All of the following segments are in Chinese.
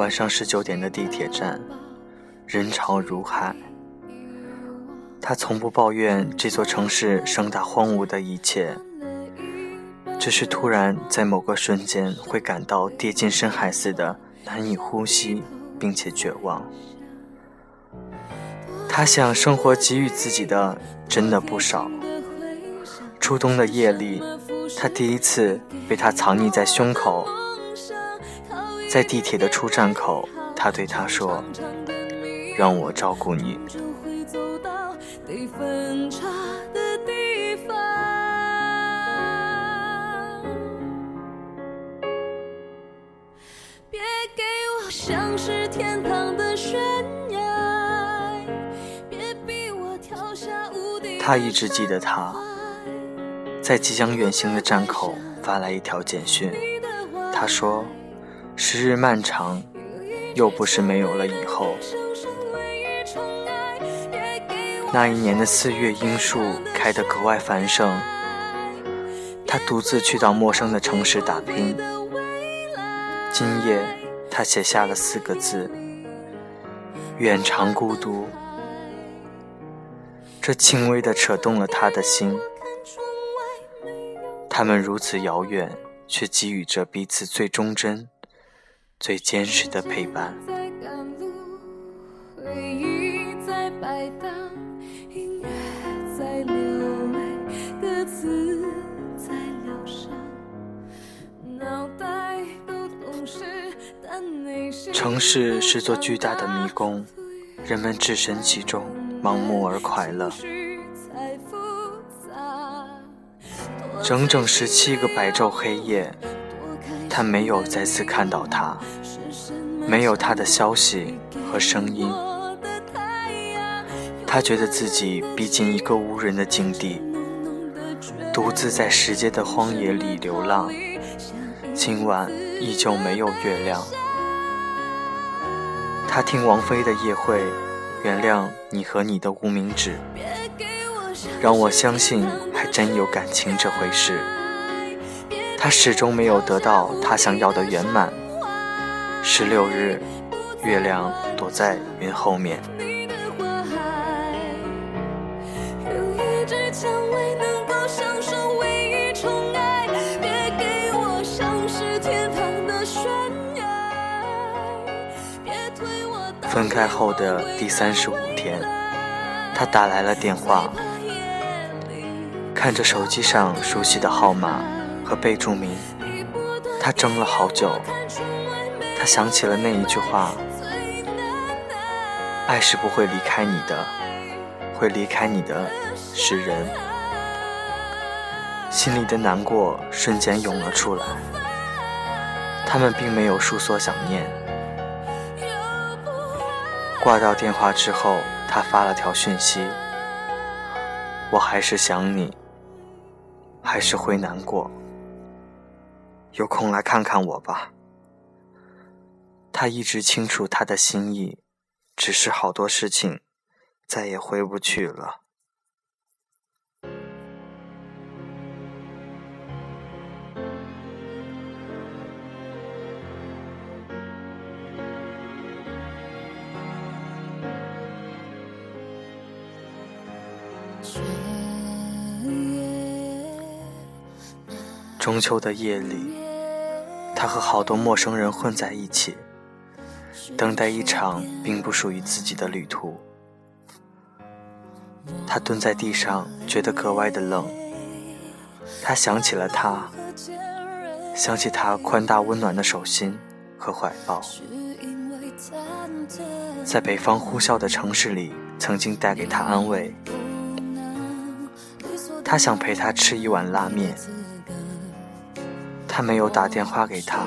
晚上十九点的地铁站，人潮如海。他从不抱怨这座城市盛大荒芜的一切，只是突然在某个瞬间会感到跌进深海似的难以呼吸，并且绝望。他想，生活给予自己的真的不少。初冬的夜里，他第一次被他藏匿在胸口。在地铁的出站口，他对他说：“让我照顾你。”他一直记得他，在即将远行的站口发来一条简讯，他说。时日漫长，又不是没有了以后。那一年的四月，樱树开得格外繁盛。他独自去到陌生的城市打拼。今夜，他写下了四个字：远长孤独。这轻微的扯动了他的心。他们如此遥远，却给予着彼此最忠贞。最坚实的陪伴。城市是座巨大的迷宫，人们置身其中，盲目而快乐。整整十七个白昼黑夜。他没有再次看到他，没有他的消息和声音。他觉得自己逼近一个无人的境地，独自在时间的荒野里流浪。今晚依旧没有月亮。他听王菲的夜会，原谅你和你的无名指，让我相信还真有感情这回事。他始终没有得到他想要的圆满。十六日，月亮躲在云后面。分开后的第三十五天，他打来了电话，看着手机上熟悉的号码。和备注名，他怔了好久。他想起了那一句话：“爱是不会离开你的，会离开你的是人。”心里的难过瞬间涌了出来。他们并没有诉说想念。挂掉电话之后，他发了条讯息：“我还是想你，还是会难过。”有空来看看我吧。他一直清楚他的心意，只是好多事情再也回不去了。中秋的夜里，他和好多陌生人混在一起，等待一场并不属于自己的旅途。他蹲在地上，觉得格外的冷。他想起了他，想起他宽大温暖的手心和怀抱，在北方呼啸的城市里，曾经带给他安慰。他想陪他吃一碗拉面。他没有打电话给他，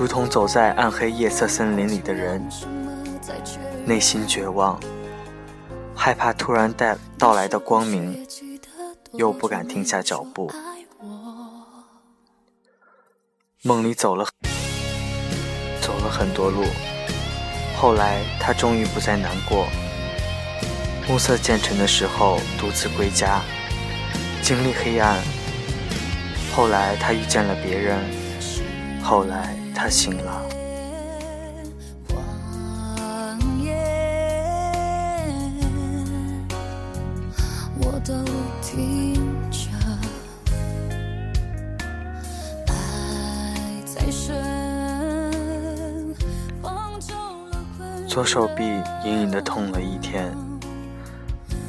如同走在暗黑夜色森林里的人，内心绝望，害怕突然带到来的光明，又不敢停下脚步。梦里走了走了很多路，后来他终于不再难过。暮色渐沉的时候，独自归家，经历黑暗。后来他遇见了别人，后来他醒了。左手臂隐隐的痛了一天。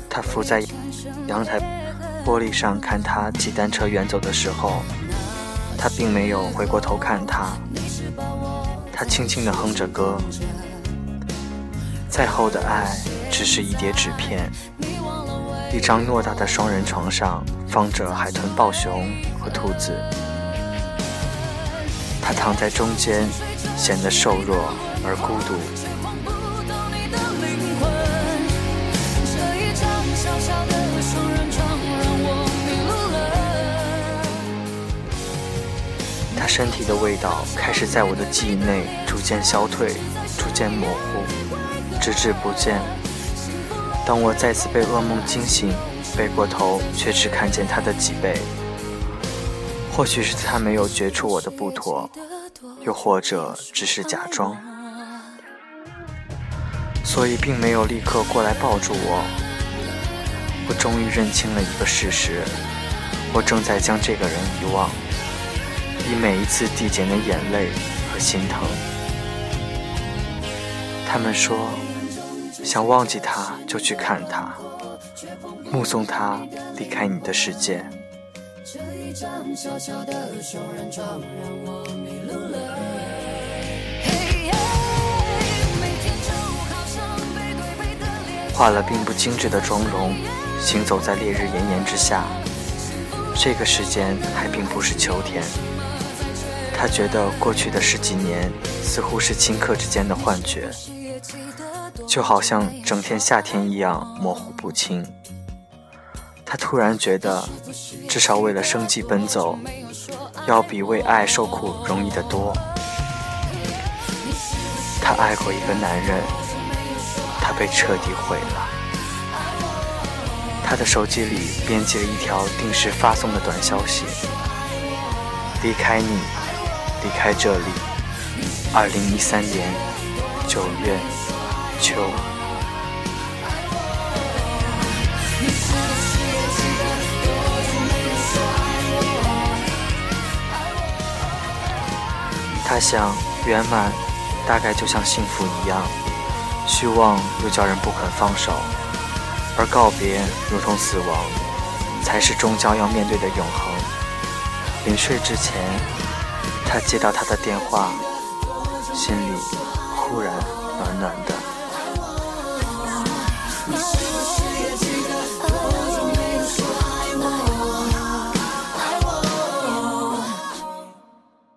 他伏在阳台玻璃上看他骑单车远走的时候，他并没有回过头看他。他轻轻地哼着歌。再厚的爱，只是一叠纸片。一张偌大的双人床上放着海豚、豹熊和兔子。他躺在中间，显得瘦弱而孤独。身体的味道开始在我的记忆内逐渐消退，逐渐模糊，直至不见。当我再次被噩梦惊醒，背过头却只看见他的脊背。或许是他没有觉出我的不妥，又或者只是假装，所以并没有立刻过来抱住我。我终于认清了一个事实：我正在将这个人遗忘，以每一次递减的眼泪和心疼。他们说，想忘记他就去看他，目送他离开你的世界。画了并不精致的妆容。行走在烈日炎炎之下，这个时间还并不是秋天。他觉得过去的十几年似乎是顷刻之间的幻觉，就好像整天夏天一样模糊不清。他突然觉得，至少为了生计奔走，要比为爱受苦容易得多。他爱过一个男人，他被彻底毁了。他的手机里编辑了一条定时发送的短消息：“离开你，离开这里。”二零一三年九月秋。他想，圆满大概就像幸福一样，虚妄又叫人不肯放手。而告别如同死亡，才是终将要面对的永恒。临睡之前，他接到他的电话，心里忽然暖暖的。